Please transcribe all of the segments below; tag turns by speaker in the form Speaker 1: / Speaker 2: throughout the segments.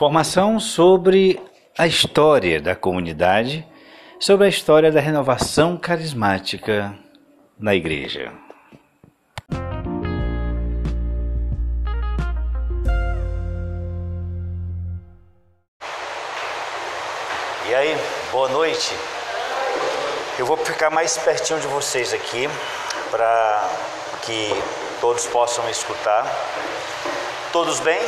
Speaker 1: Formação sobre a história da comunidade, sobre a história da renovação carismática na igreja.
Speaker 2: E aí, boa noite. Eu vou ficar mais pertinho de vocês aqui para que todos possam escutar. Todos bem?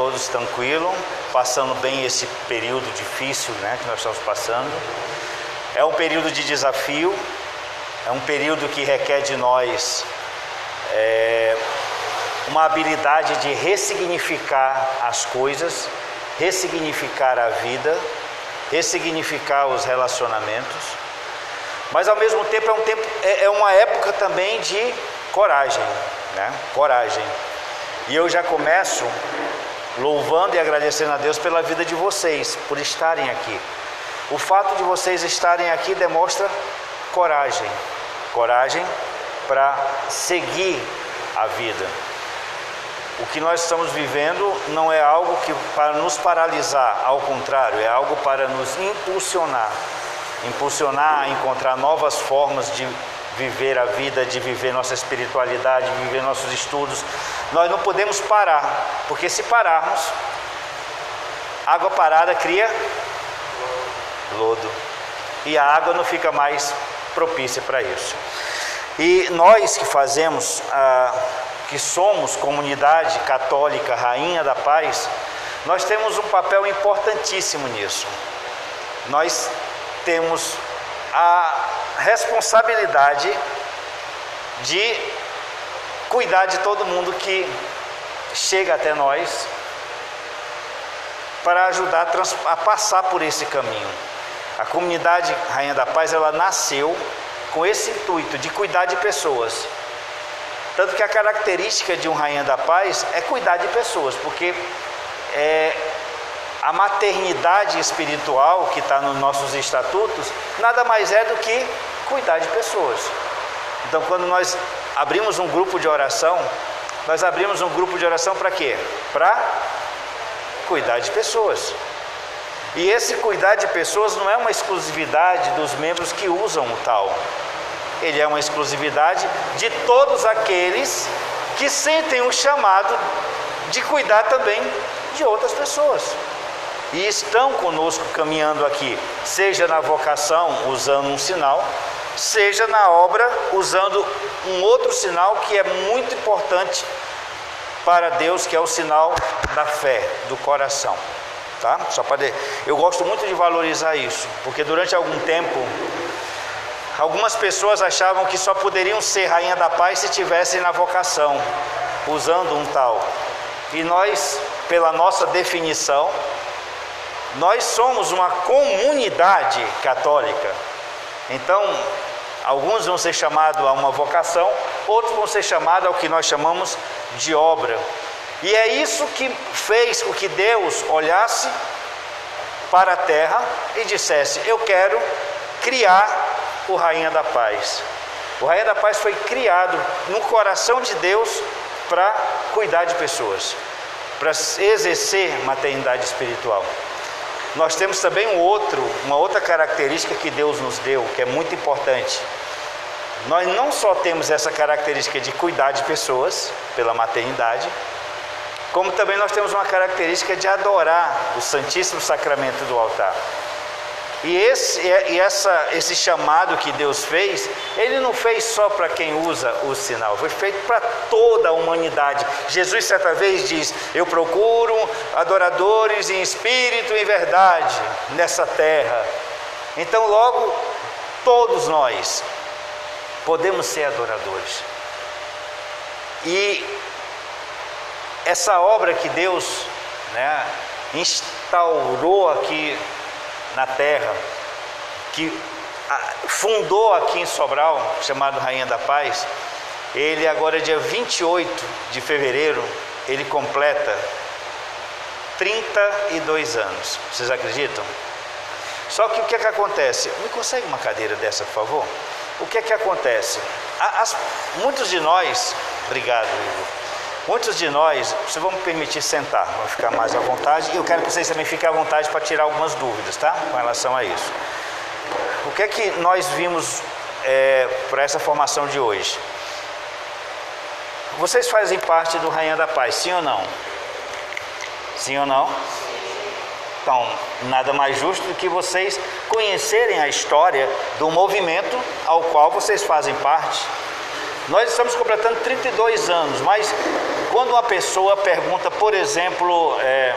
Speaker 2: Todos tranquilos? Passando bem esse período difícil né, que nós estamos passando. É um período de desafio, é um período que requer de nós é, uma habilidade de ressignificar as coisas, ressignificar a vida, ressignificar os relacionamentos. Mas ao mesmo tempo é um tempo, é, é uma época também de coragem, né? Coragem. E eu já começo louvando e agradecendo a Deus pela vida de vocês, por estarem aqui. O fato de vocês estarem aqui demonstra coragem, coragem para seguir a vida. O que nós estamos vivendo não é algo que para nos paralisar, ao contrário, é algo para nos impulsionar, impulsionar a encontrar novas formas de viver a vida, de viver nossa espiritualidade, de viver nossos estudos. Nós não podemos parar, porque se pararmos, água parada cria lodo. E a água não fica mais propícia para isso. E nós que fazemos, ah, que somos comunidade católica, rainha da paz, nós temos um papel importantíssimo nisso. Nós temos a responsabilidade de cuidar de todo mundo que chega até nós para ajudar a, a, passar por esse caminho. A comunidade Rainha da Paz ela nasceu com esse intuito de cuidar de pessoas. Tanto que a característica de um Rainha da Paz é cuidar de pessoas, porque é, a maternidade espiritual que está nos nossos estatutos nada mais é do que cuidar de pessoas. Então, quando nós abrimos um grupo de oração, nós abrimos um grupo de oração para quê? Para cuidar de pessoas. E esse cuidar de pessoas não é uma exclusividade dos membros que usam o tal. Ele é uma exclusividade de todos aqueles que sentem o chamado de cuidar também de outras pessoas e estão conosco caminhando aqui, seja na vocação usando um sinal, seja na obra usando um outro sinal que é muito importante para Deus, que é o sinal da fé, do coração. Tá? Só para eu gosto muito de valorizar isso, porque durante algum tempo algumas pessoas achavam que só poderiam ser rainha da paz se tivessem na vocação, usando um tal. E nós, pela nossa definição, nós somos uma comunidade católica. Então, alguns vão ser chamados a uma vocação, outros vão ser chamados ao que nós chamamos de obra. E é isso que fez com que Deus olhasse para a terra e dissesse: Eu quero criar o Rainha da Paz. O Rainha da Paz foi criado no coração de Deus para cuidar de pessoas, para exercer maternidade espiritual. Nós temos também um outro, uma outra característica que Deus nos deu, que é muito importante. Nós não só temos essa característica de cuidar de pessoas pela maternidade, como também nós temos uma característica de adorar o Santíssimo Sacramento do altar. E esse, e essa, esse chamado que Deus fez, Ele não fez só para quem usa o sinal, foi feito para toda a humanidade. Jesus, certa vez, diz: Eu procuro adoradores em espírito e verdade nessa terra. Então, logo, todos nós podemos ser adoradores. E essa obra que Deus né, instaurou aqui na terra, que fundou aqui em Sobral, chamado Rainha da Paz, ele agora dia 28 de fevereiro, ele completa 32 anos. Vocês acreditam? Só que o que é que acontece? Me consegue uma cadeira dessa, por favor? O que é que acontece? As, muitos de nós, obrigado, Igor. Muitos de nós, vocês vão me permitir sentar, vão ficar mais à vontade, e eu quero que vocês também fiquem à vontade para tirar algumas dúvidas, tá? Com relação a isso. O que é que nós vimos é, para essa formação de hoje? Vocês fazem parte do Rainha da Paz, sim ou não? Sim ou não? Então, nada mais justo do que vocês conhecerem a história do movimento ao qual vocês fazem parte. Nós estamos completando 32 anos, mas quando uma pessoa pergunta, por exemplo, é,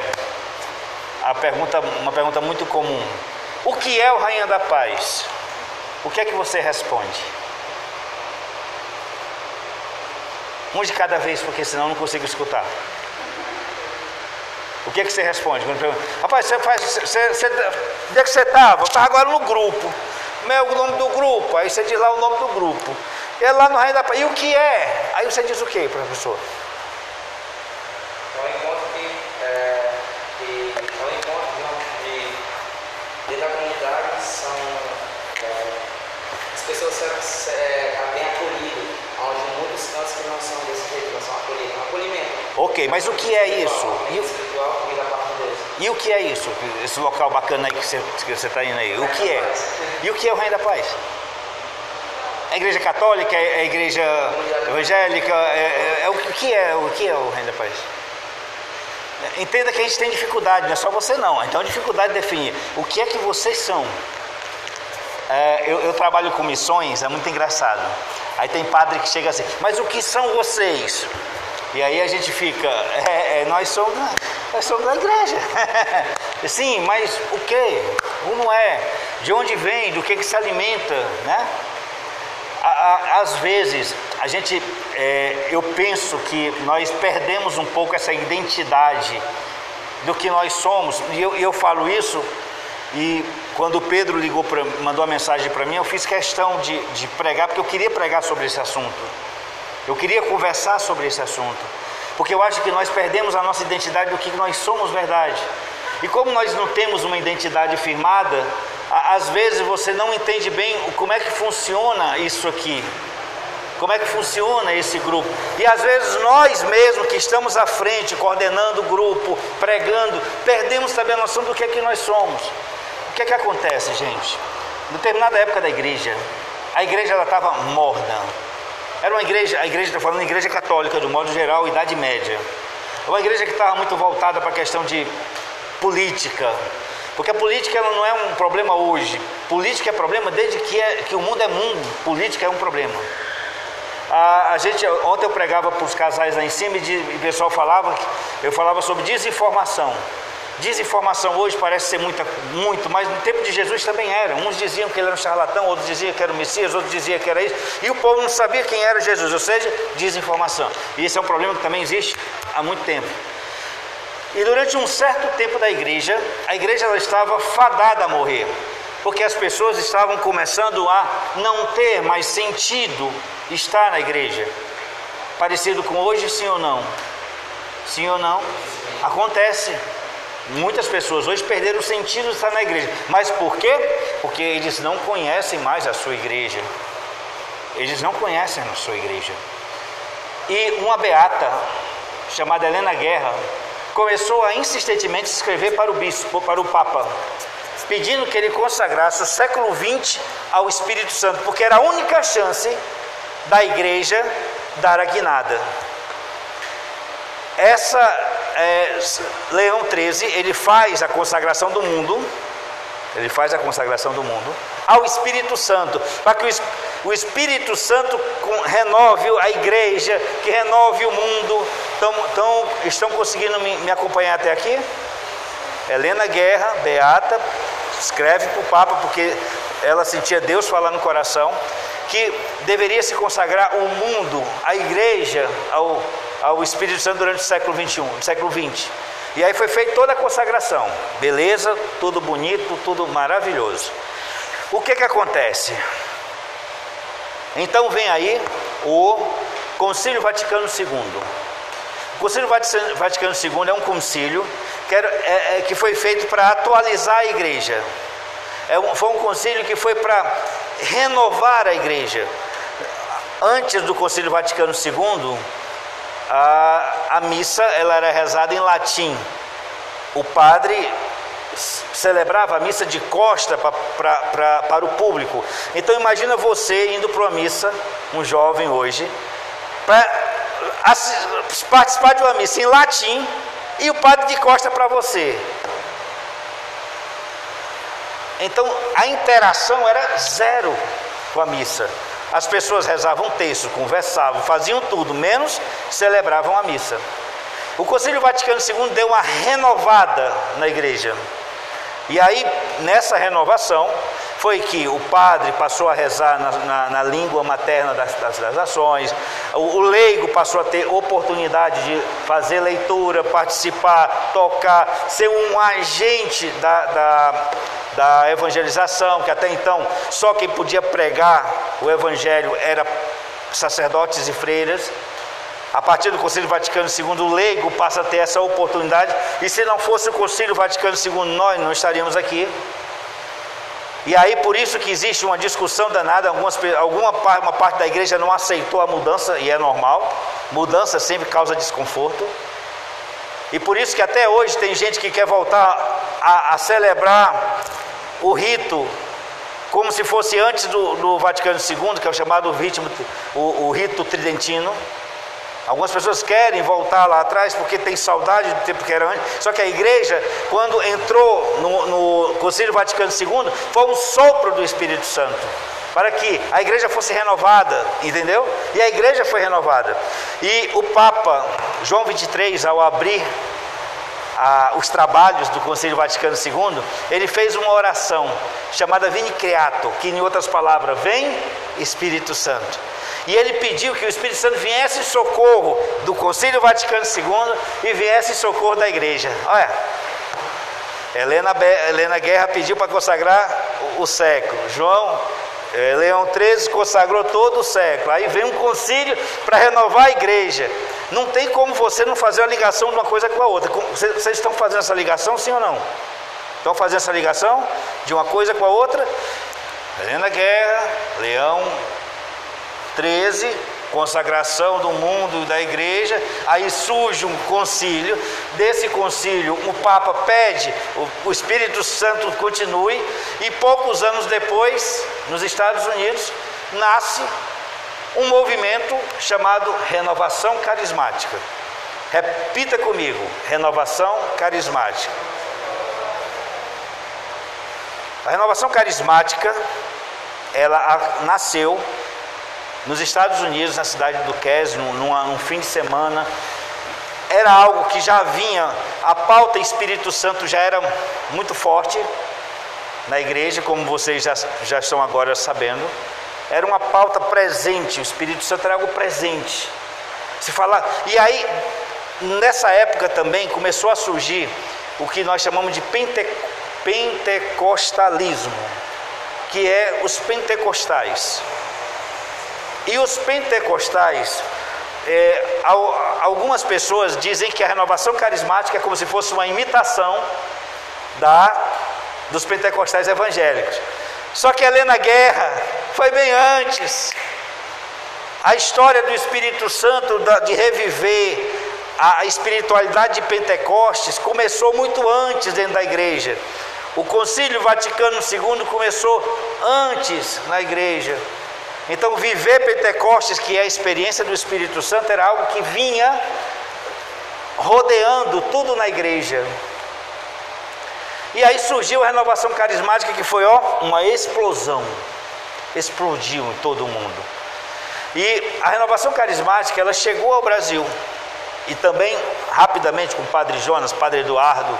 Speaker 2: a pergunta, uma pergunta muito comum: o que é o Rainha da Paz? O que é que você responde? Um de cada vez, porque senão eu não consigo escutar. O que, é que você responde? Rapaz, você faz. Você, você, onde é que você estava? Eu estava agora no grupo. Meu, o nome do grupo. Aí você diz lá o nome do grupo. É lá no Rainha da Paz. E o que é? Aí você diz o que, professor?
Speaker 3: É um encontro que, é, que é um encontro de, de, da comunidade são é, as pessoas serão é, bem acolhidas, onde muitos cantos que não são desse jeito, não são acolhidos, um acolhimento.
Speaker 2: Ok, mas o que é isso?
Speaker 3: E o que.
Speaker 2: E o é isso? Esse local bacana aí que você está indo aí. O que é? E o que é o Reino da Paz? A igreja católica, a igreja evangélica, é, é, é, o que é o que é o Reino da Paz? Entenda que a gente tem dificuldade, não é só você não. Então a dificuldade de definir o que é que vocês são. É, eu, eu, trabalho com missões, é muito engraçado. Aí tem padre que chega assim, mas o que são vocês? E aí a gente fica, é, é, nós, somos, nós somos da igreja. Sim, mas o que? Como é? De onde vem? Do que, que se alimenta? Né? Às vezes, a gente, é, eu penso que nós perdemos um pouco essa identidade do que nós somos, e eu, eu falo isso, e quando Pedro ligou, pra, mandou a mensagem para mim, eu fiz questão de, de pregar, porque eu queria pregar sobre esse assunto. Eu queria conversar sobre esse assunto, porque eu acho que nós perdemos a nossa identidade do que nós somos verdade. E como nós não temos uma identidade firmada, às vezes você não entende bem como é que funciona isso aqui, como é que funciona esse grupo. E às vezes nós mesmos que estamos à frente, coordenando o grupo, pregando, perdemos também a noção do que é que nós somos. O que é que acontece, gente? Em determinada época da igreja, a igreja estava morna, era uma igreja, a igreja, estou falando igreja católica, do modo geral, Idade Média. Uma igreja que estava muito voltada para a questão de política. Porque a política ela não é um problema hoje. Política é problema desde que, é, que o mundo é mundo. Política é um problema. A, a gente, ontem eu pregava para os casais lá em cima e, e o pessoal falava, eu falava sobre desinformação. Desinformação hoje parece ser muita, muito, mas no tempo de Jesus também era. Uns diziam que ele era um charlatão, outros diziam que era o Messias, outros diziam que era isso. E o povo não sabia quem era Jesus, ou seja, desinformação. E esse é um problema que também existe há muito tempo. E durante um certo tempo da igreja, a igreja ela estava fadada a morrer, porque as pessoas estavam começando a não ter mais sentido estar na igreja. Parecido com hoje, sim ou não? Sim ou não? Acontece. Muitas pessoas hoje perderam o sentido de estar na igreja. Mas por quê? Porque eles não conhecem mais a sua igreja. Eles não conhecem a sua igreja. E uma beata, chamada Helena Guerra, começou a insistentemente escrever para o bispo, para o Papa, pedindo que ele consagrasse o século XX ao Espírito Santo, porque era a única chance da igreja dar a guinada. Essa é, Leão 13, ele faz a consagração do mundo, ele faz a consagração do mundo ao Espírito Santo, para que o Espírito Santo renove a igreja, que renove o mundo. Então estão conseguindo me, me acompanhar até aqui? Helena Guerra, Beata, escreve para o Papa, porque ela sentia Deus falar no coração, que deveria se consagrar o mundo, a igreja, ao ao Espírito Santo durante o século 21, século 20. E aí foi feita toda a consagração. Beleza, tudo bonito, tudo maravilhoso. O que que acontece? Então vem aí o Concílio Vaticano II. O Vaticano II é um concílio que, era, é, é, que foi feito para atualizar a igreja. É um, foi um concílio que foi para renovar a igreja. Antes do Concílio Vaticano II, a, a missa ela era rezada em latim. O padre celebrava a missa de costa pra, pra, pra, para o público. Então imagina você indo para uma missa, um jovem hoje, para participar de uma missa em latim e o padre de costa para você. Então a interação era zero com a missa. As pessoas rezavam texto, conversavam, faziam tudo, menos celebravam a missa. O Concílio Vaticano II deu uma renovada na igreja. E aí, nessa renovação, foi que o padre passou a rezar na, na, na língua materna das, das, das ações, o, o, leigo passou a ter oportunidade de fazer leitura, participar, tocar, ser um agente da, da, da evangelização, que até então só quem podia pregar o evangelho era sacerdotes e freiras. A partir do Concílio Vaticano II, o leigo passa a ter essa oportunidade, e se não fosse o Concílio Vaticano II, nós não estaríamos aqui. E aí por isso que existe uma discussão danada, algumas, alguma uma parte da igreja não aceitou a mudança, e é normal, mudança sempre causa desconforto. E por isso que até hoje tem gente que quer voltar a, a celebrar o rito como se fosse antes do, do Vaticano II, que é o chamado ritmo, o, o rito tridentino. Algumas pessoas querem voltar lá atrás porque tem saudade do tempo que era antes. Só que a igreja, quando entrou no, no Vaticano II, foi um sopro do Espírito Santo para que a igreja fosse renovada, entendeu? E a igreja foi renovada. E o Papa João 23, ao abrir a, os trabalhos do Concílio Vaticano II, ele fez uma oração chamada Vini Creato, que em outras palavras, vem Espírito Santo. E ele pediu que o Espírito Santo viesse em socorro do Concílio Vaticano II e viesse em socorro da igreja. Olha, Helena, Helena Guerra pediu para consagrar o século. João é, Leão XIII consagrou todo o século. Aí vem um concílio para renovar a igreja. Não tem como você não fazer a ligação de uma coisa com a outra. Vocês estão fazendo essa ligação, sim ou não? Estão fazendo essa ligação de uma coisa com a outra? Helena Guerra, Leão 13, consagração do mundo da igreja, aí surge um concílio, desse concílio o Papa pede, o, Espírito Santo continue, e poucos anos depois, nos Estados Unidos, nasce um movimento chamado Renovação Carismática. Repita comigo: renovação carismática. A renovação carismática, ela nasceu nos Estados Unidos, na cidade do Kes, num, num fim de semana, era algo que já vinha, a pauta Espírito Santo já era muito forte na igreja, como vocês já, já estão agora sabendo. Era uma pauta presente, o Espírito Santo era algo presente. Se falar, e aí, nessa época também começou a surgir o que nós chamamos de pente, pentecostalismo, que é os pentecostais. E os pentecostais, é, algumas pessoas dizem que a renovação carismática é como se fosse uma imitação da dos pentecostais evangélicos. Só que Helena Guerra foi bem antes. A história do Espírito Santo de reviver a espiritualidade de Pentecostes começou muito antes dentro da igreja. O Concílio Vaticano II começou antes na igreja. Então, viver Pentecostes, que é a experiência do Espírito Santo, era algo que vinha rodeando tudo na igreja. E aí surgiu a renovação carismática, que foi ó, uma explosão. Explodiu em todo mundo. E a renovação carismática, ela chegou ao Brasil. E também, rapidamente, com o Padre Jonas, Padre Eduardo,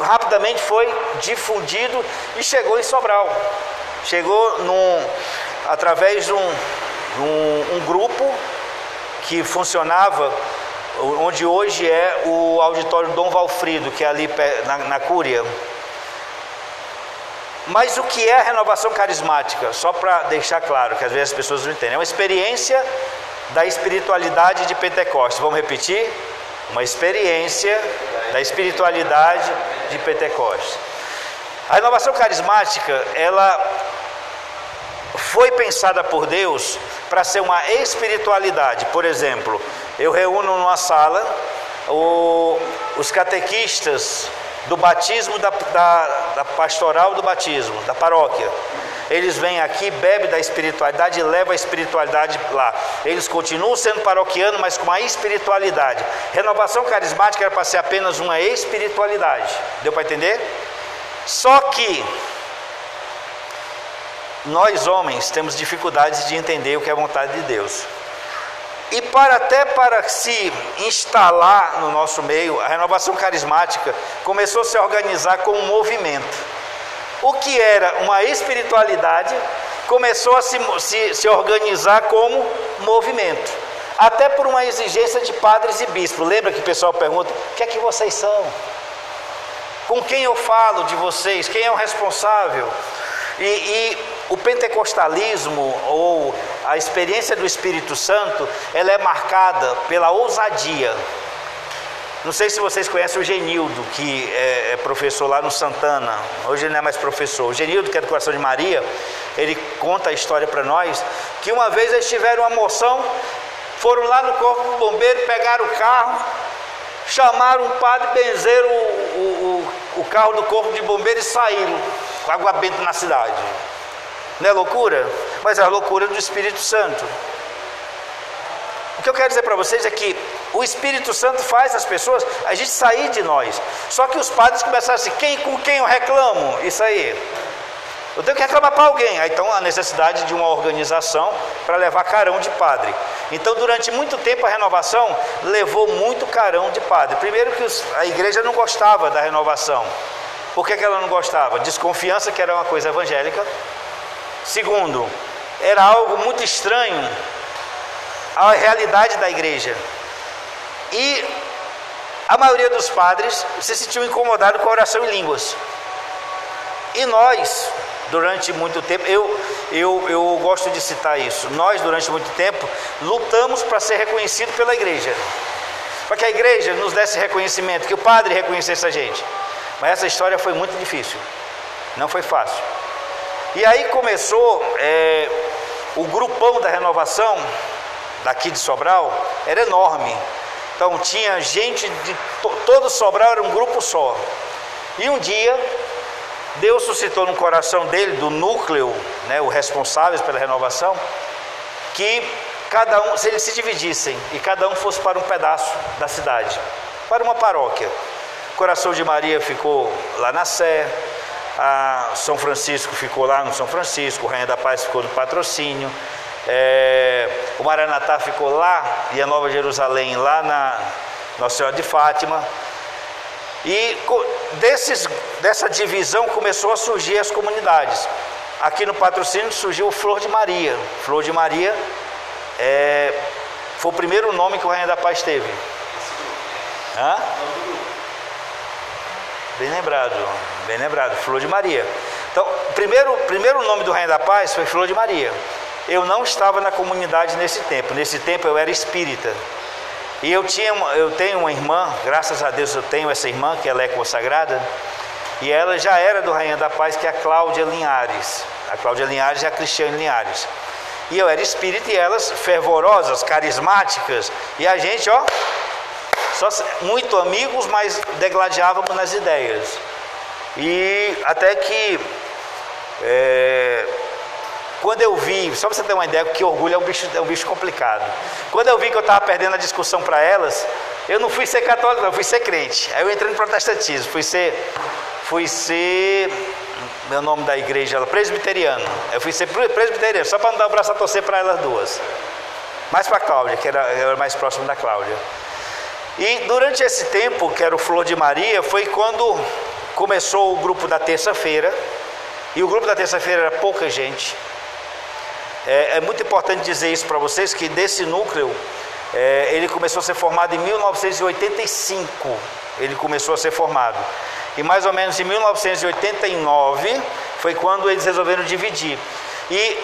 Speaker 2: rapidamente foi difundido e chegou em Sobral. Chegou num, através de um, um, um grupo que funcionava onde hoje é o auditório Dom Valfrido, que é ali na, na Cúria. Mas o que é a renovação carismática? Só para deixar claro, que às vezes as pessoas não entendem. É uma experiência da espiritualidade de Pentecostes. Vamos repetir? Uma experiência da espiritualidade de Pentecostes. A renovação carismática, ela foi pensada por Deus para ser uma espiritualidade. Por exemplo, eu reúno numa sala o, os catequistas do batismo da, da, da pastoral do batismo, da paróquia. Eles vêm aqui, bebem da espiritualidade e levam a espiritualidade lá. Eles continuam sendo paroquianos, mas com a espiritualidade. Renovação carismática era para ser apenas uma espiritualidade. Deu para entender? Só que nós homens temos dificuldades de entender o que é vontade de Deus. E para até para se instalar no nosso meio, a renovação carismática começou a se organizar como um movimento. O que era uma espiritualidade começou a se, se, se organizar como movimento. Até por uma exigência de padres e bispos. Lembra que o pessoal pergunta: o que é que vocês são? Com quem eu falo de vocês? Quem é o responsável? E, e o pentecostalismo ou a experiência do Espírito Santo, ela é marcada pela ousadia. Não sei se vocês conhecem o Genildo, que é, é professor lá no Santana. Hoje ele não é mais professor. O Genildo, que é do Coração de Maria, ele conta a história para nós que uma vez eles tiveram uma moção, foram lá no corpo do bombeiro, pegaram o carro, chamaram um padre, benzeram o, o, o, o carro do corpo de bombeiro e saíram com água benta na cidade. Não é loucura? Mas é a loucura do Espírito Santo. O que eu quero dizer para vocês é que o Espírito Santo faz as pessoas a gente sair de nós. Só que os padres começaram assim: quem, com quem eu reclamo? Isso aí. Eu tenho que reclamar para alguém. Então, a necessidade de uma organização para levar carão de padre. Então, durante muito tempo, a renovação levou muito carão de padre. Primeiro, que os, a igreja não gostava da renovação. Por que, que ela não gostava? Desconfiança que era uma coisa evangélica. Segundo, era algo muito estranho à realidade da igreja. E a maioria dos padres se sentiu incomodado com a oração em línguas. E nós, durante muito tempo, eu, eu, eu gosto de citar isso, nós, durante muito tempo, lutamos para ser reconhecido pela igreja. Para que a igreja nos desse reconhecimento, que o padre reconhecesse a gente. Mas essa história foi muito difícil, não foi fácil. E aí começou é, o grupão da renovação, daqui de Sobral, era enorme. Então tinha gente de todo Sobral, era um grupo só. E um dia, Deus suscitou no coração dele, do núcleo, né, o responsáveis pela renovação, que cada um, se eles se dividissem e cada um fosse para um pedaço da cidade, para uma paróquia. Coração de Maria ficou lá na Sé, a São Francisco ficou lá no São Francisco, Rainha da Paz ficou no patrocínio, é, o Maranatá ficou lá e a Nova Jerusalém lá na Nossa Senhora de Fátima. E desses, dessa divisão começou a surgir as comunidades. Aqui no patrocínio surgiu o Flor de Maria. Flor de Maria é, foi o primeiro nome que o Rainha da Paz teve. Hã? Bem lembrado, bem lembrado, Flor de Maria. Então, primeiro, primeiro nome do Rainha da Paz foi Flor de Maria. Eu não estava na comunidade nesse tempo. Nesse tempo eu era espírita. E eu, tinha, eu tenho uma irmã, graças a Deus eu tenho essa irmã, que ela é consagrada, e ela já era do Rainha da Paz, que é a Cláudia Linhares. A Cláudia Linhares e a Cristiane Linhares. E eu era espírita e elas fervorosas, carismáticas, e a gente, ó, só muito amigos, mas degladiávamos nas ideias. E até que é, quando eu vi, só para você ter uma ideia, que orgulho é um bicho, é um bicho complicado. Quando eu vi que eu estava perdendo a discussão para elas, eu não fui ser católico, não, eu fui ser crente. Aí eu entrei no protestantismo, fui ser, fui ser, meu nome da igreja, ela, presbiteriano. Eu fui ser presbiteriano, só para não dar o braço a torcer para elas duas. Mais para a Cláudia, que era, era mais próximo da Cláudia. E durante esse tempo, que era o Flor de Maria, foi quando começou o grupo da terça-feira. E o grupo da terça-feira era pouca gente. É, é, muito importante dizer isso para vocês, que desse núcleo, é, ele começou a ser formado em 1985. Ele começou a ser formado. E mais ou menos em 1989 foi quando eles resolveram dividir. E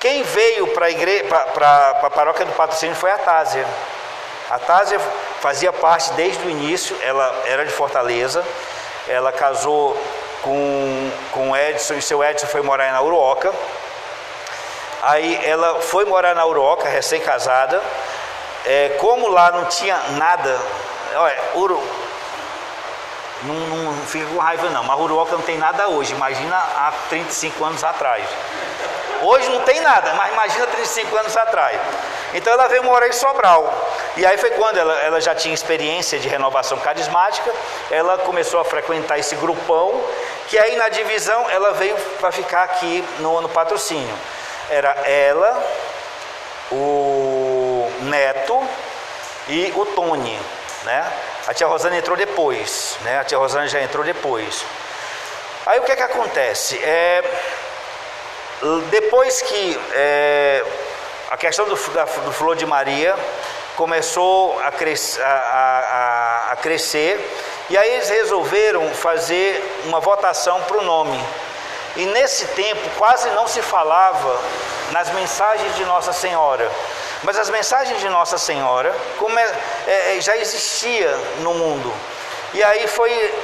Speaker 2: quem veio para a paróquia do patrocínio foi a Tásia. A Tásia fazia parte desde o início, ela era de Fortaleza, ela casou com, com Edson e seu Edson foi morar na Uruoca. Aí ela foi morar na Uruoca, recém-casada. é, como lá não tinha nada, olha, Uru, não, não fica com raiva não, mas Uruoca não tem nada hoje, imagina há 35 anos atrás. Hoje não tem nada, mas imagina 35 anos atrás. Então ela veio morar em Sobral. E aí foi quando ela, ela já tinha experiência de renovação carismática, ela começou a frequentar esse grupão, que aí na divisão ela veio para ficar aqui no, no patrocínio. Era ela, o Neto e o Tony, né? A tia Rosana entrou depois, né? A tia Rosana já entrou depois. Aí o que é que acontece? É, depois que é, a questão do, da, do Flor de Maria começou a, cres, a, a, a crescer, e aí eles resolveram fazer uma votação para o nome. E nesse tempo quase não se falava nas mensagens de Nossa Senhora. Mas as mensagens de Nossa Senhora como é, é, já existia no mundo. E aí foi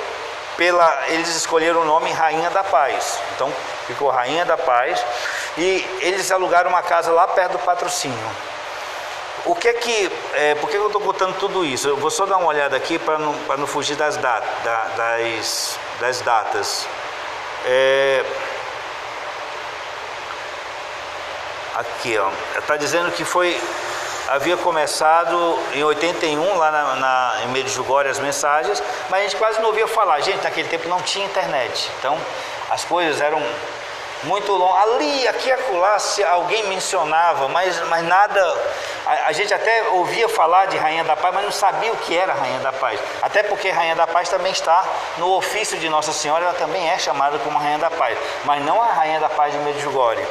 Speaker 2: pela eles escolheram o nome Rainha da Paz. Então ficou Rainha da Paz e eles alugaram uma casa lá perto do patrocínio. O que é que, é, por que eu estou botando tudo isso? Eu vou só dar uma olhada aqui para não, não fugir das, dat, da, das, das datas. É, aqui, ó, está dizendo que foi havia começado em 81 lá na, na, em Medjugorje as mensagens, mas a gente quase não ouvia falar. Gente, naquele tempo não tinha internet, então as coisas eram muito longo. Ali, aqui acolá, se alguém mencionava, mas, mas nada. A, a, gente até ouvia falar de Rainha da Paz, mas não sabia o que era Rainha da Paz. Até porque Rainha da Paz também está no ofício de Nossa Senhora, ela também é chamada como Rainha da Paz, mas não a Rainha da Paz de Medjugorje.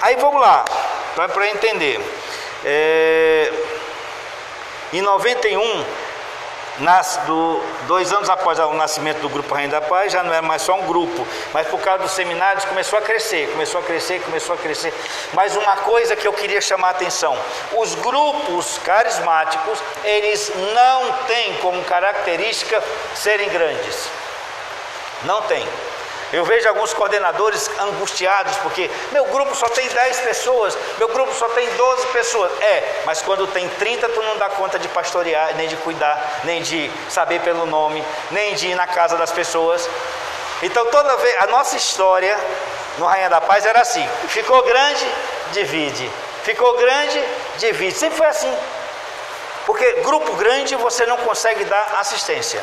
Speaker 2: Aí vamos lá, para entender. É, em 91, nas, do, dois anos após o nascimento do Grupo Rainha da Paz, já não era mais só um grupo, mas por causa dos seminários começou a crescer, começou a crescer, começou a crescer. Mas uma coisa que eu queria chamar a atenção: os grupos carismáticos, eles não têm como característica serem grandes. Não tem. Eu vejo alguns coordenadores angustiados porque meu grupo só tem 10 pessoas, meu grupo só tem 12 pessoas. É, mas quando tem 30, tu não dá conta de pastorear, nem de cuidar, nem de saber pelo nome, nem de ir na casa das pessoas. Então toda vez a nossa história no Rainha da Paz era assim: ficou grande, divide. Ficou grande, divide. Sempre foi assim. Porque grupo grande você não consegue dar assistência.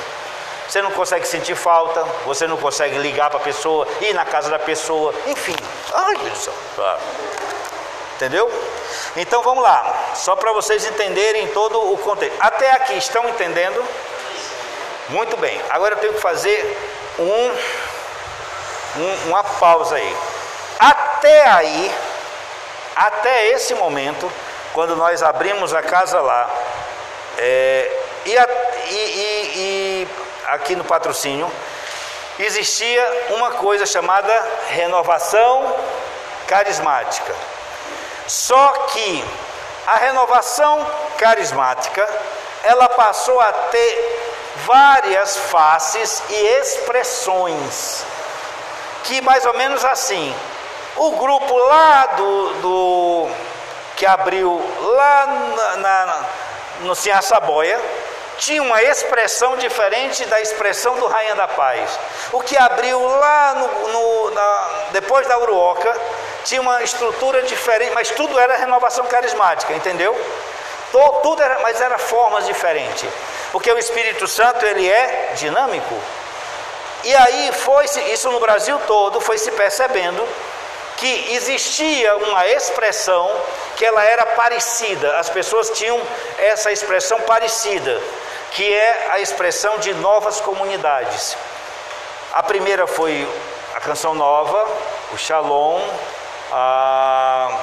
Speaker 2: Você não consegue sentir falta, você não consegue ligar para a pessoa, ir na casa da pessoa, enfim. Ai, Deus Entendeu? Então vamos lá, só para vocês entenderem todo o contexto. Até aqui, estão entendendo? Muito bem. Agora eu tenho que fazer um, um, uma pausa aí. Até aí, até esse momento, quando nós abrimos a casa lá, é, e, a, e, e, e aqui no patrocínio, existia uma coisa chamada renovação carismática. Só que a renovação carismática, ela passou a ter várias faces e expressões. Que mais ou menos assim, o grupo lá do, do que abriu lá na, na, no Sinha Saboia, tinha uma expressão diferente da expressão do Rainha da Paz. O que abriu lá no, no, na, depois da Uruoca tinha uma estrutura diferente, mas tudo era renovação carismática, entendeu? Tudo era, mas era formas diferentes, porque o Espírito Santo ele é dinâmico. E aí foi isso no Brasil todo foi se percebendo que existia uma expressão que ela era parecida, as pessoas tinham essa expressão parecida que é a expressão de novas comunidades. A primeira foi a canção nova, o Shalom, a...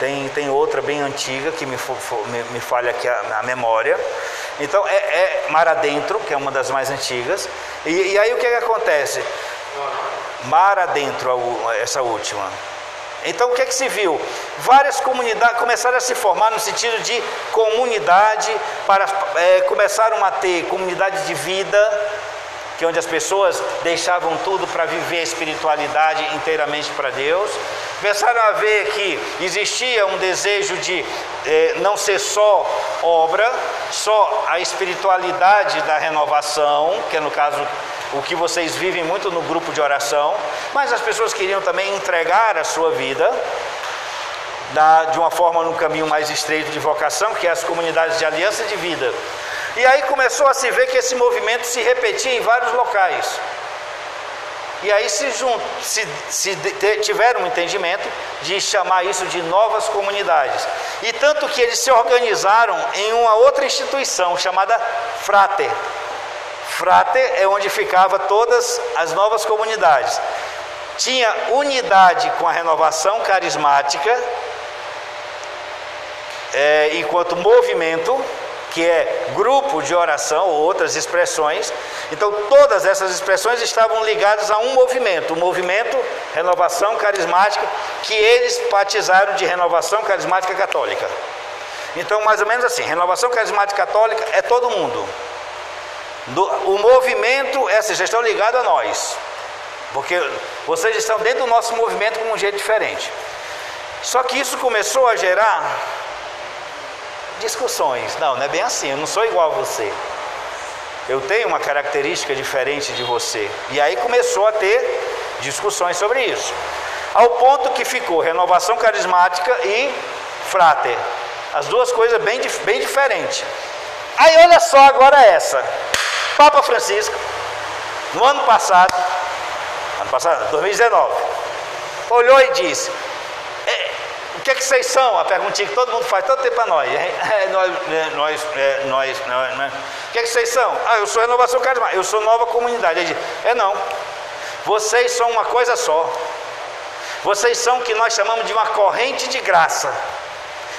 Speaker 2: tem, tem outra bem antiga que me, me, me falha aqui a, a memória. Então é, é, Mar Adentro, que é uma das mais antigas. E, e aí o que, é que acontece? Mar Adentro, essa última. Então o que é que se viu? Várias comunidades começaram a se formar no sentido de comunidade, para, é, começaram a ter comunidade de vida, que é onde as pessoas deixavam tudo para viver a espiritualidade inteiramente para Deus. começaram a ver que existia um desejo de eh, não ser só obra, só a espiritualidade da renovação, que é no caso o que vocês vivem muito no grupo de oração, mas as pessoas queriam também entregar a sua vida da, de uma forma no caminho mais estreito de vocação, que é as comunidades de aliança de vida. E aí começou a se ver que esse movimento se repetia em vários locais. E aí se, se, se tiveram um entendimento de chamar isso de novas comunidades. E tanto que eles se organizaram em uma outra instituição chamada Frater. Frater é onde ficava todas as novas comunidades. Tinha unidade com a renovação carismática, é, enquanto movimento, que é grupo de oração ou outras expressões. Então, todas essas expressões estavam ligadas a um movimento, o movimento Renovação Carismática, que eles batizaram de Renovação Carismática Católica. Então, mais ou menos assim, Renovação Carismática Católica é todo mundo. O movimento, essa já estão ligados a nós, porque vocês estão dentro do nosso movimento com um jeito diferente. Só que isso começou a gerar discussões. Não, não é bem assim, eu não sou igual a você. Eu tenho uma característica diferente de você. E aí começou a ter discussões sobre isso. Ao ponto que ficou renovação carismática e frater. As duas coisas bem, bem diferentes. Aí olha só agora essa. Papa Francisco, no ano passado, ano passado, 2019, olhou e disse: que é que vocês são? A perguntinha que todo mundo faz todo tempo para nós. É, nós, é, nós, é, nós, nós, né? O que é que vocês são? Ah, eu sou renovação carismática, eu sou nova comunidade. Ele diz, é não. Vocês são uma coisa só. Vocês são o que nós chamamos de uma corrente de graça.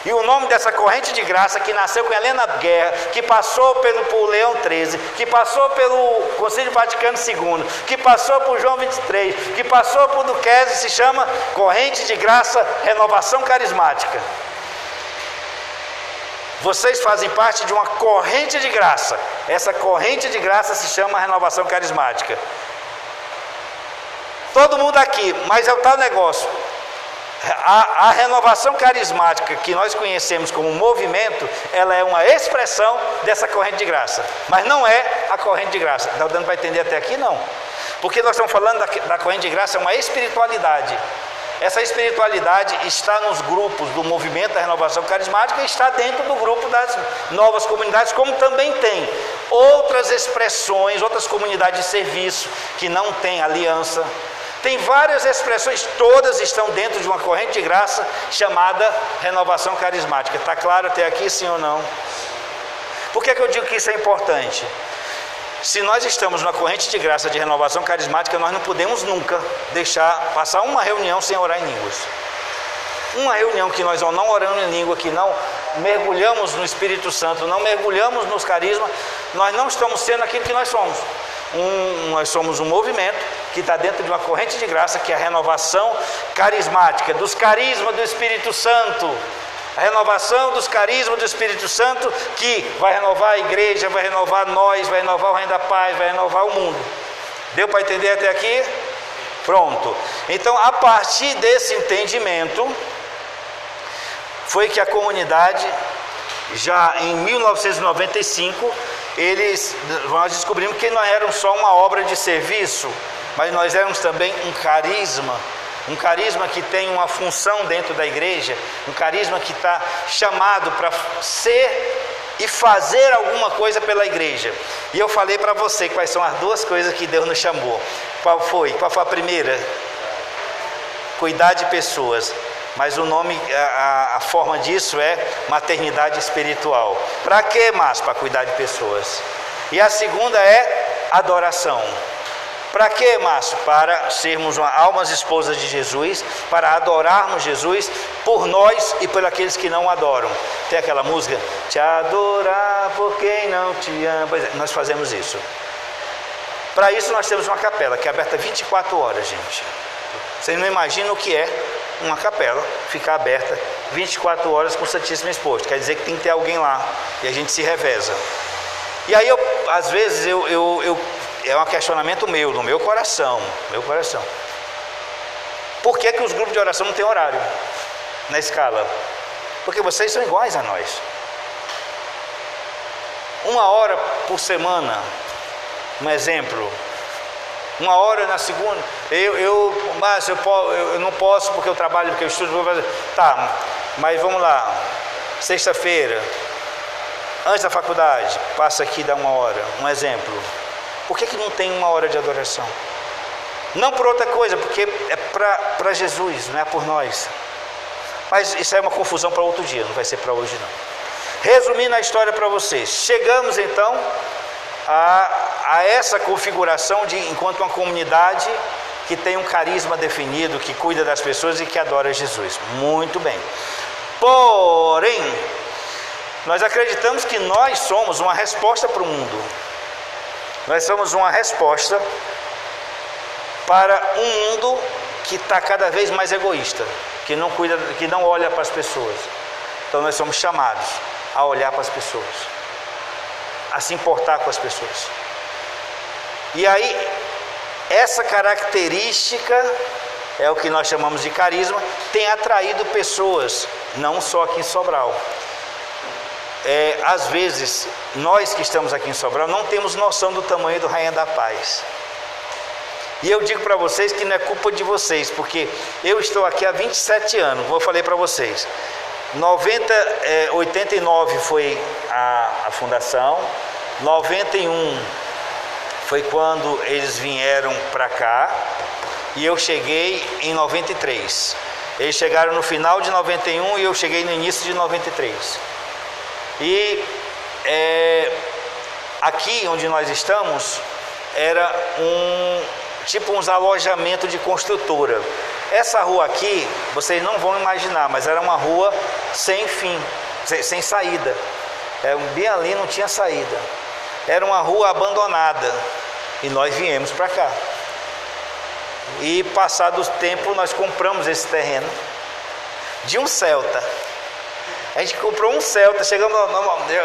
Speaker 2: E o nome dessa corrente de graça que nasceu com Helena Guerra, que passou pelo por Leão XIII, que passou pelo Conselho Vaticano II, que passou por João 23, que passou por Duquesne, se chama Corrente de Graça Renovação Carismática. Vocês fazem parte de uma corrente de graça. Essa corrente de graça se chama renovação carismática. Todo mundo aqui, mas é o tal negócio. A, a, renovação carismática que nós conhecemos como movimento, ela é uma expressão dessa corrente de graça, mas não é a corrente de graça. Está dando para entender até aqui? Não. Porque nós estamos falando da, da corrente de graça, é uma espiritualidade. Essa espiritualidade está nos grupos do movimento da renovação carismática e está dentro do grupo das novas comunidades, como também tem outras expressões, outras comunidades de serviço que não têm aliança, tem várias expressões, todas estão dentro de uma corrente de graça chamada renovação carismática. Está claro até aqui, sim ou não? Por que, é que eu digo que isso é importante? Se nós estamos numa corrente de graça de renovação carismática, nós não podemos nunca deixar passar uma reunião sem orar em línguas. Uma reunião que nós não oramos em língua, que não mergulhamos no Espírito Santo, não mergulhamos nos carismas, nós não estamos sendo aquilo que nós somos. Um, nós somos um movimento que está dentro de uma corrente de graça, que é a renovação carismática, dos carismas do Espírito Santo. A renovação dos carismas do Espírito Santo, que vai renovar a igreja, vai renovar nós, vai renovar o Reino da Paz, vai renovar o mundo. Deu para entender até aqui? Pronto. Então, a partir desse entendimento, foi que a comunidade, já em 1995, eles, nós descobrimos que não eram só uma obra de serviço, mas nós éramos também um carisma, um carisma que tem uma função dentro da igreja, um carisma que está chamado para ser e fazer alguma coisa pela igreja. E eu falei para você quais são as duas coisas que Deus nos chamou. Qual foi? Qual foi a primeira? Cuidar de pessoas. Mas o nome, a, a forma disso é maternidade espiritual. Para que mais? Para cuidar de pessoas. E a segunda é adoração. Para que, Márcio? Para sermos uma, almas esposas de Jesus, para adorarmos Jesus por nós e por aqueles que não adoram. Tem aquela música, te adorar por quem não te ama. É, nós fazemos isso. Para isso nós temos uma capela que é aberta 24 horas, gente. Vocês não imaginam o que é uma capela ficar aberta 24 horas com o Santíssimo exposto. Quer dizer que tem que ter alguém lá e a gente se reveza. E aí, eu, às vezes, eu, eu, eu é um questionamento meu, no meu coração, meu coração. Por que, que os grupos de oração não têm horário na escala? Porque vocês são iguais a nós. Uma hora por semana, um exemplo. Uma hora na segunda. Eu, eu mas eu, eu não posso porque eu trabalho, porque eu estudo. Vou fazer. Tá, mas vamos lá. Sexta-feira, antes da faculdade, passa aqui dá uma hora. Um exemplo. Por que, que não tem uma hora de adoração? Não por outra coisa, porque é para Jesus, não é por nós. Mas isso é uma confusão para outro dia, não vai ser para hoje não. Resumindo a história para vocês, chegamos então a, a essa configuração de enquanto uma comunidade que tem um carisma definido, que cuida das pessoas e que adora Jesus. Muito bem. Porém, nós acreditamos que nós somos uma resposta para o mundo. Nós somos uma resposta para um mundo que está cada vez mais egoísta, que não cuida, que não olha para as pessoas. Então nós somos chamados a olhar para as pessoas, a se importar com as pessoas. E aí, essa característica é o que nós chamamos de carisma, tem atraído pessoas, não só aqui em Sobral. É, às vezes, nós que estamos aqui em Sobral não temos noção do tamanho do Rainha da Paz. E eu digo para vocês que não é culpa de vocês, porque eu estou aqui há 27 anos, como eu falei para vocês. 90, é, 89 foi a, a fundação, 91 foi quando eles vieram para cá e eu cheguei em 93. Eles chegaram no final de 91 e eu cheguei no início de 93. E é, aqui onde nós estamos era um tipo uns alojamentos de construtora. Essa rua aqui, vocês não vão imaginar, mas era uma rua sem fim, sem, sem saída. É, bem ali não tinha saída. Era uma rua abandonada. E nós viemos para cá. E passado o tempo nós compramos esse terreno de um Celta. A gente comprou um Celta, chegamos.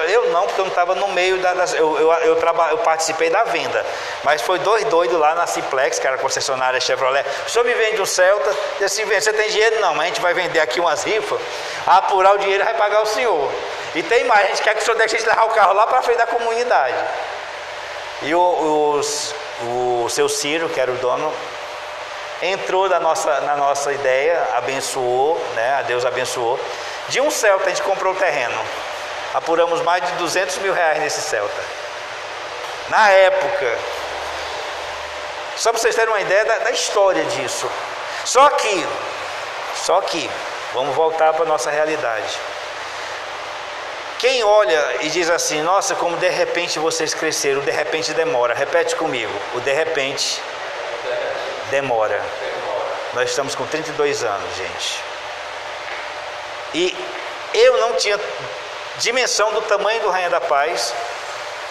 Speaker 2: Eu não, porque eu não estava no meio da. das, eu, eu, eu, eu participei da venda. Mas foi dois doidos lá na Simplex, que era concessionária Chevrolet. O senhor me vende um Celta, e assim, você tem dinheiro? Não, mas a gente vai vender aqui umas rifas, apurar o dinheiro vai pagar o senhor. E tem mais, a gente quer que o senhor deixe a gente levar o carro lá para frente da comunidade. E o, os, o seu Ciro, que era o dono, entrou na nossa, na nossa ideia, abençoou, né? Deus abençoou. De um Celta a gente comprou o terreno. Apuramos mais de 200 mil reais nesse Celta. Na época. Só para vocês terem uma ideia da, da história disso. Só que, só que, vamos voltar para a nossa realidade. Quem olha e diz assim, nossa, como de repente vocês cresceram, de repente demora. Repete comigo, o de repente demora. Nós estamos com 32 anos, gente. E eu não tinha dimensão do tamanho do Rainha da Paz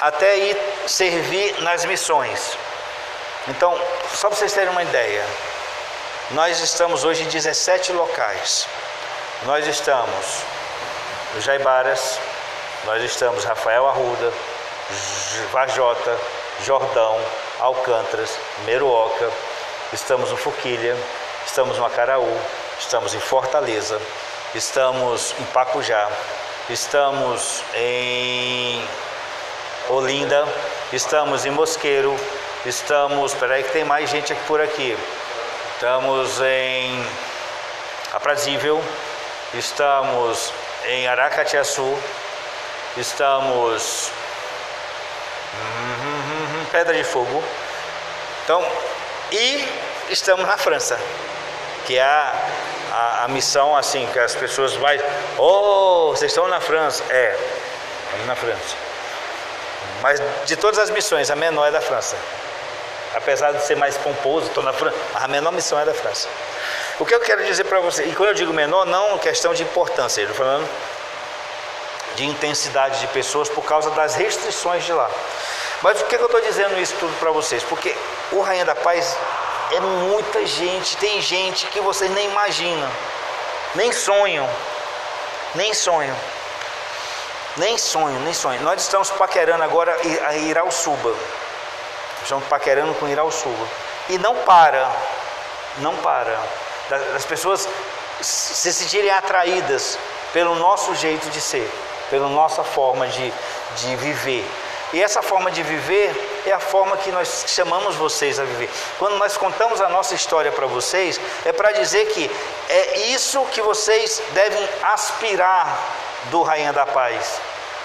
Speaker 2: até ir servir nas missões. Então, só para vocês terem uma ideia, nós estamos hoje em 17 locais. Nós estamos no Jaibaras, nós estamos Rafael Arruda, Vajota, Jordão, Alcântaras, Meruoca, estamos no Fuquilha, estamos no Acaraú, estamos em Fortaleza, estamos em Pacujá, estamos em Olinda, estamos em Mosqueiro, estamos, peraí que tem mais gente aqui por aqui, estamos em Aprazível, estamos em Aracatiaçu, estamos Pedra de Fogo, então, e estamos na França, que é a a, a, missão assim, que as pessoas vai, oh, vocês estão na França. É, estamos na França. Mas de todas as missões, a menor é da França. Apesar de ser mais pomposo, estou na França, a menor missão é da França. O que eu quero dizer para você, e quando eu digo menor, não questão de importância, eu estou falando de intensidade de pessoas por causa das restrições de lá. Mas o que eu estou dizendo isso tudo para vocês? Porque o Rainha da Paz é muita gente, tem gente que vocês nem imaginam, nem sonham, nem sonham, nem sonham, nem sonham. Nós estamos paquerando agora a Irauçuba, estamos paquerando com Irauçuba, e não para, não para. das pessoas se sentirem atraídas pelo nosso jeito de ser, pela nossa forma de, de viver. E essa forma de viver é a forma que nós chamamos vocês a viver. Quando nós contamos a nossa história para vocês, é para dizer que é isso que vocês devem aspirar do Rainha da Paz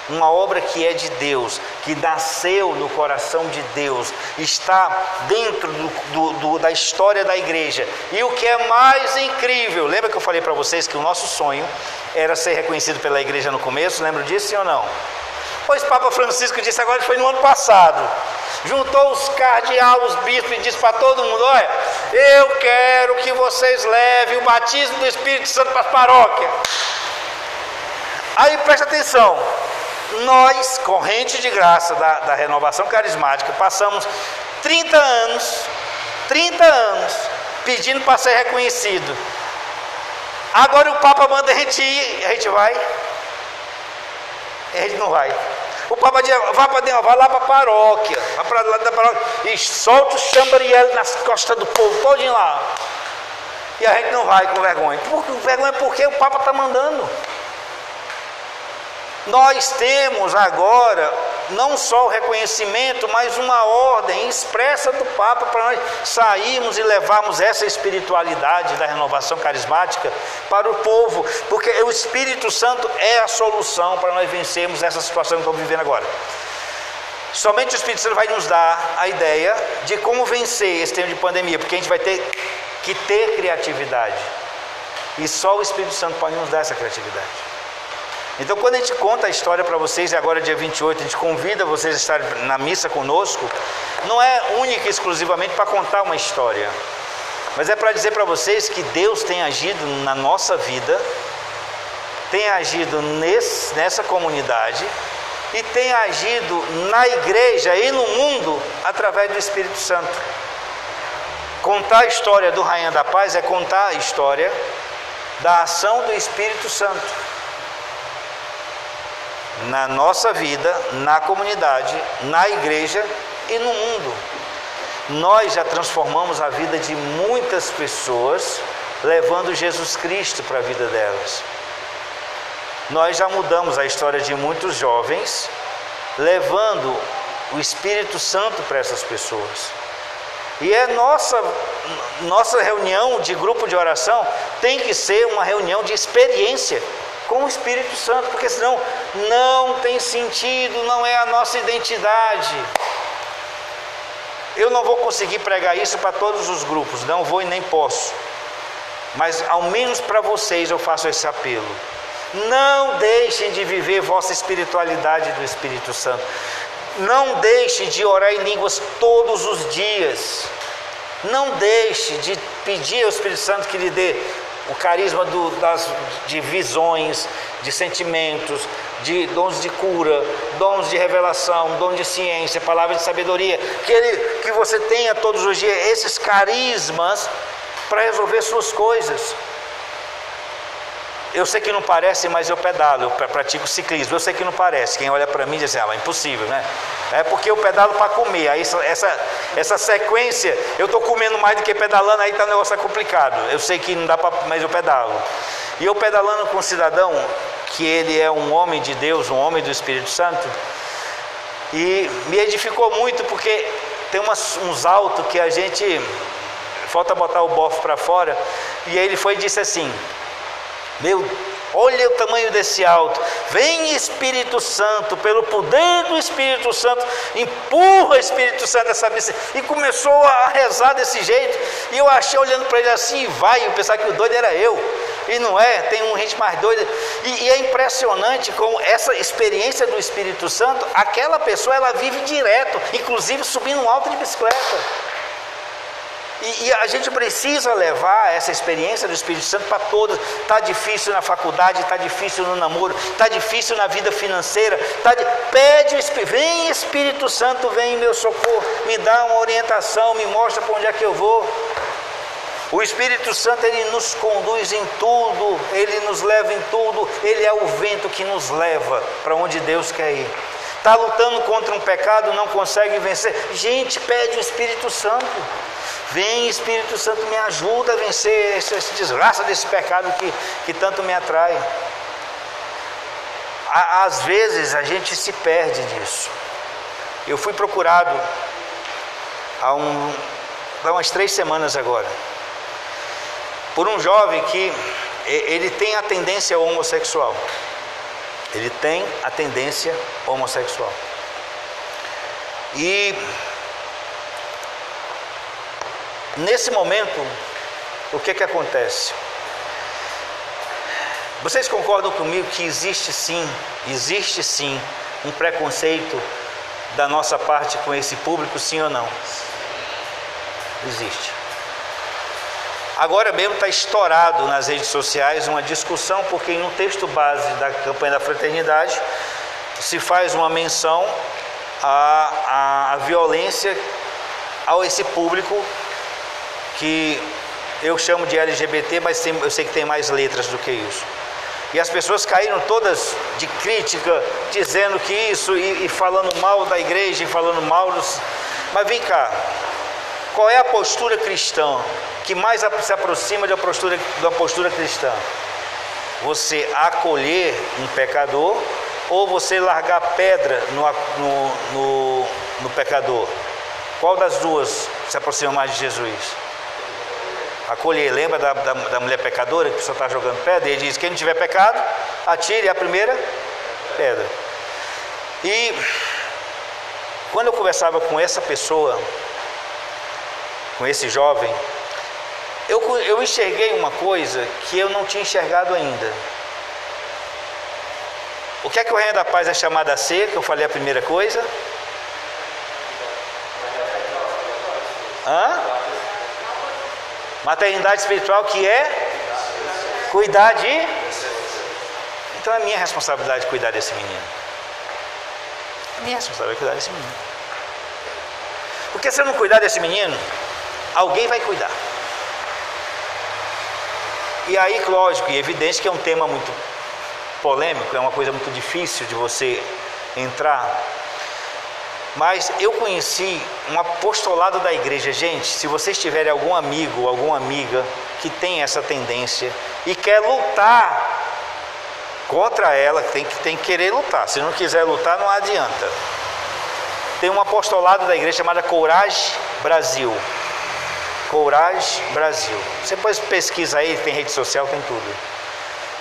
Speaker 2: uma obra que é de Deus, que nasceu no coração de Deus, está dentro do, do, do, da história da igreja. E o que é mais incrível, lembra que eu falei para vocês que o nosso sonho era ser reconhecido pela igreja no começo? Lembra disso sim ou não? Pois Papa Francisco disse agora que foi no ano passado. Juntou os cardeais, os bispos e disse para todo mundo: Olha, eu quero que vocês levem o batismo do Espírito Santo para as paróquias. Aí presta atenção, nós, corrente de graça da, da renovação carismática, passamos 30 anos, 30 anos, pedindo para ser reconhecido. Agora o Papa manda a gente ir, a gente vai. A gente não vai. O Papa diz, vai, para vai lá para a paróquia, vai para lá da paróquia e solta o chambariel nas costas do povo, todinho lá. E a gente não vai com vergonha. Por, vergonha porque o Papa está mandando. Nós temos agora não só o reconhecimento, mas uma ordem expressa do Papa para nós sairmos e levarmos essa espiritualidade da renovação carismática para o povo, porque o Espírito Santo é a solução para nós vencermos essa situação que estamos vivendo agora. Somente o Espírito Santo vai nos dar a ideia de como vencer esse tempo de pandemia, porque a gente vai ter que ter criatividade. E só o Espírito Santo pode nos dar essa criatividade. Então, quando a gente conta a história para vocês, e agora dia 28, a gente convida vocês a estarem na missa conosco, não é única e exclusivamente para contar uma história, mas é para dizer para vocês que Deus tem agido na nossa vida, tem agido nesse, nessa comunidade e tem agido na igreja e no mundo através do Espírito Santo. Contar a história do Rainha da Paz é contar a história da ação do Espírito Santo na nossa vida, na comunidade, na igreja e no mundo. Nós já transformamos a vida de muitas pessoas, levando Jesus Cristo para a vida delas. Nós já mudamos a história de muitos jovens, levando o Espírito Santo para essas pessoas. E é nossa nossa reunião de grupo de oração tem que ser uma reunião de experiência com o Espírito Santo, porque senão não tem sentido, não é a nossa identidade. Eu não vou conseguir pregar isso para todos os grupos, não vou e nem posso. Mas ao menos para vocês eu faço esse apelo. Não deixem de viver vossa espiritualidade do Espírito Santo. Não deixe de orar em línguas todos os dias. Não deixe de pedir ao Espírito Santo que lhe dê o carisma do, das, de visões, de sentimentos, de dons de cura, dons de revelação, dom de ciência, palavra de sabedoria, que, ele, que você tenha todos os dias esses carismas para resolver suas coisas. Eu sei que não parece, mas eu pedalo, eu pratico ciclismo. Eu sei que não parece. Quem olha para mim diz assim, ah, é impossível, né? É porque eu pedalo para comer. Aí essa, essa sequência, eu estou comendo mais do que pedalando, aí tá um negócio complicado. Eu sei que não dá para, mas eu pedalo. E eu pedalando com um cidadão que ele é um homem de Deus, um homem do Espírito Santo, e me edificou muito porque tem umas, uns altos que a gente falta botar o bofe para fora. E aí ele foi e disse assim: meu, olha o tamanho desse alto. Vem Espírito Santo, pelo poder do Espírito Santo, empurra Espírito Santo essa missa. E começou a rezar desse jeito. E eu achei olhando para ele assim, vai, eu pensava que o doido era eu. E não é, tem um gente mais doida. E, e é impressionante como essa experiência do Espírito Santo, aquela pessoa ela vive direto, inclusive subindo um alto de bicicleta. E, e, a gente precisa levar essa experiência do Espírito Santo para todos. Está difícil na faculdade, está difícil no namoro, está difícil na vida financeira. Tá de... Pede, vem Espírito Santo, vem em meu socorro, me dá uma orientação, me mostra para onde é que eu vou. O Espírito Santo ele nos conduz em tudo, ele nos leva em tudo, ele é o vento que nos leva para onde Deus quer ir. Está lutando contra um pecado, não consegue vencer. Gente, pede o Espírito Santo. Vem, Espírito Santo, me ajuda a vencer essa, desgraça desse pecado que, que tanto me atrai. Às vezes a gente se perde disso. Eu fui procurado há, um, há umas três semanas agora por um jovem que ele tem a tendência homossexual. Ele tem a tendência homossexual. E nesse momento, o que que acontece? Vocês concordam comigo que existe sim, existe sim um preconceito da nossa parte com esse público, sim ou não? Existe. Agora mesmo está estourado nas redes sociais uma discussão, porque no texto base da campanha da fraternidade se faz uma menção à, à violência a esse público que eu chamo de LGBT, mas tem, eu sei que tem mais letras do que isso. E as pessoas caíram todas de crítica, dizendo que isso, e, e falando mal da igreja, e falando mal dos. Mas vem cá, qual é a postura cristã que mais se aproxima da postura, da postura cristã? Você acolher um pecador ou você largar pedra no, no, no, no pecador? Qual das duas se aproxima mais de Jesus? Acolher, lembra da, da, da mulher pecadora que pessoa está jogando pedra? Ele diz: quem não tiver pecado, atire a primeira pedra. E quando eu conversava com essa pessoa, com esse jovem, eu, eu enxerguei uma coisa que eu não tinha enxergado ainda. O que é que o Reino da Paz é chamado a ser? Que eu falei a primeira coisa. Hã? Maternidade espiritual que é cuidar de. Então é minha responsabilidade cuidar desse menino. É minha responsabilidade cuidar desse menino. Porque se eu não cuidar desse menino, alguém vai cuidar. E aí, lógico e evidente que é um tema muito polêmico, é uma coisa muito difícil de você entrar. Mas eu conheci um apostolado da igreja. Gente, se vocês tiverem algum amigo, alguma amiga que tem essa tendência e quer lutar contra ela, tem que, tem que querer lutar. Se não quiser lutar, não adianta. Tem um apostolado da igreja chamada Coragem Brasil. Coragem Brasil. Você depois pesquisa aí, tem rede social, tem tudo.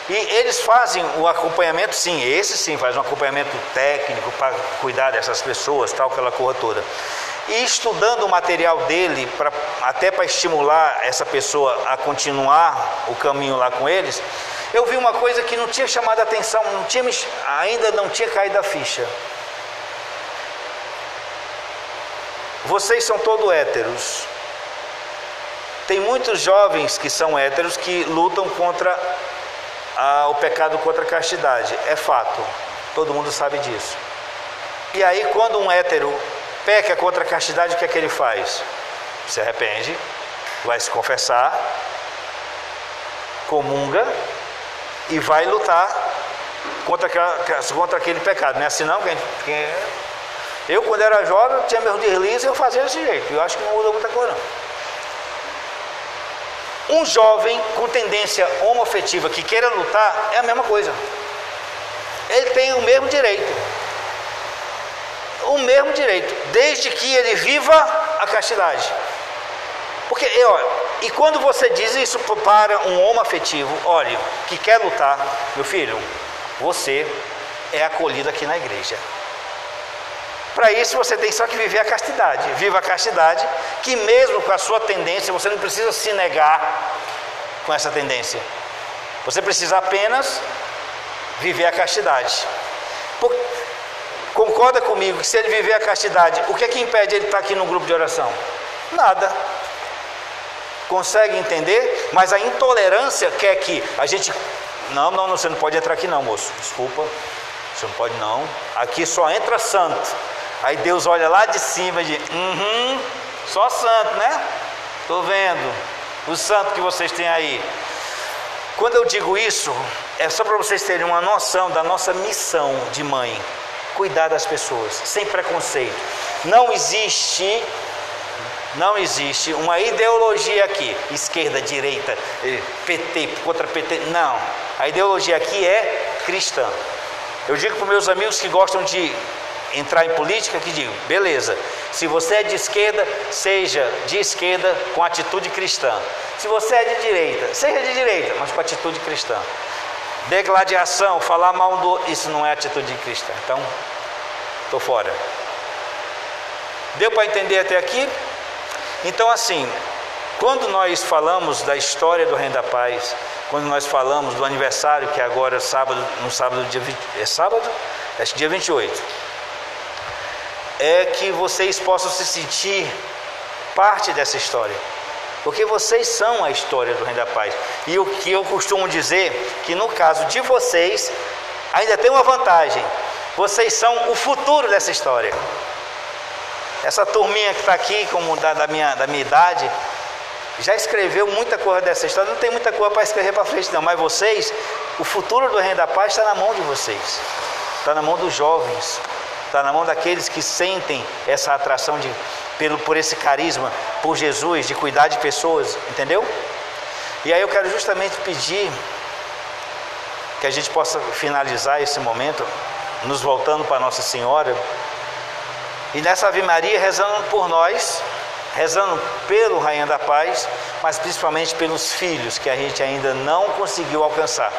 Speaker 2: E eles fazem o acompanhamento, sim, esse sim faz um acompanhamento técnico para cuidar dessas pessoas, tal, aquela coisa toda. E estudando o material dele, pra, até para estimular essa pessoa a continuar o caminho lá com eles, eu vi uma coisa que não tinha chamado a atenção, não tinha, ainda não tinha caído a ficha. Vocês são todos héteros. Tem muitos jovens que são héteros que lutam contra a, o pecado contra a castidade. É fato, todo mundo sabe disso. E aí, quando um hétero peca contra a castidade, o que é que ele faz? Se arrepende, vai se confessar, comunga e vai lutar contra, contra aquele pecado. Não é assim não? Quem, quem, eu, quando era jovem, tinha meus deslizes e eu fazia desse jeito. Eu acho que não muda muita coisa não. Um jovem com tendência homoafetiva que queira lutar é a mesma coisa. Ele tem o mesmo direito. O mesmo direito, desde que ele viva a castidade. Porque, olha, e quando você diz isso para um homoafetivo, olha, que quer lutar, meu filho, você é acolhido aqui na igreja. Para isso você tem só que viver a castidade. Viva a castidade, que mesmo com a sua tendência, você não precisa se negar com essa tendência. Você precisa apenas viver a castidade. Por... Concorda comigo que se ele viver a castidade, o que é que impede ele estar aqui no grupo de oração? Nada. Consegue entender? Mas a intolerância quer que a gente. Não, não, você não pode entrar aqui não, moço. Desculpa. Você não pode não. Aqui só entra santo. Aí Deus olha lá de cima e diz: Uhum, só santo, né? Estou vendo o santo que vocês têm aí. Quando eu digo isso, é só para vocês terem uma noção da nossa missão de mãe. cuidar das pessoas, sem preconceito. Não existe não existe uma ideologia aqui, esquerda, direita, PT contra PT. Não. A ideologia aqui é cristã. Eu digo para meus amigos que gostam de entrar em política que digo, beleza, se você é de esquerda, seja de esquerda com atitude cristã. Se você é de direita, seja de direita, mas com atitude cristã. Degladiação, falar mal do. Isso não é atitude cristã. Então, estou fora. Deu para entender até aqui? Então, assim, quando nós falamos da história do Reino da Paz, quando nós falamos do aniversário, que é agora sábado, no sábado, dia 20, é sábado? Que dia 28. É que vocês possam se sentir parte dessa história. Porque vocês são a história do Reino da Paz. E o que eu costumo dizer, que no caso de vocês, ainda tem uma vantagem. Vocês são o futuro dessa história. Essa turminha que está aqui, como da, da, minha, da minha idade, já escreveu muita coisa dessa história. Não tem muita coisa para escrever para frente, não. Mas vocês, o futuro do Reino da Paz está na mão de vocês. Está na mão dos jovens. Está na mão daqueles que sentem essa atração de, pelo, por esse carisma, por Jesus, de cuidar de pessoas. Entendeu? E aí eu quero justamente pedir que a gente possa finalizar esse momento, nos voltando para Nossa Senhora. E nessa Ave Maria rezando por nós, rezando pelo Rainha da Paz, mas principalmente pelos filhos que a gente ainda não conseguiu alcançar,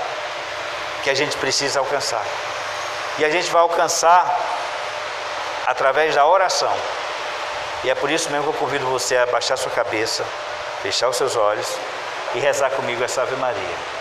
Speaker 2: que a gente precisa alcançar. E a gente vai alcançar através da oração. E é por isso mesmo que eu convido você a baixar sua cabeça, fechar os seus olhos e rezar comigo essa Ave Maria.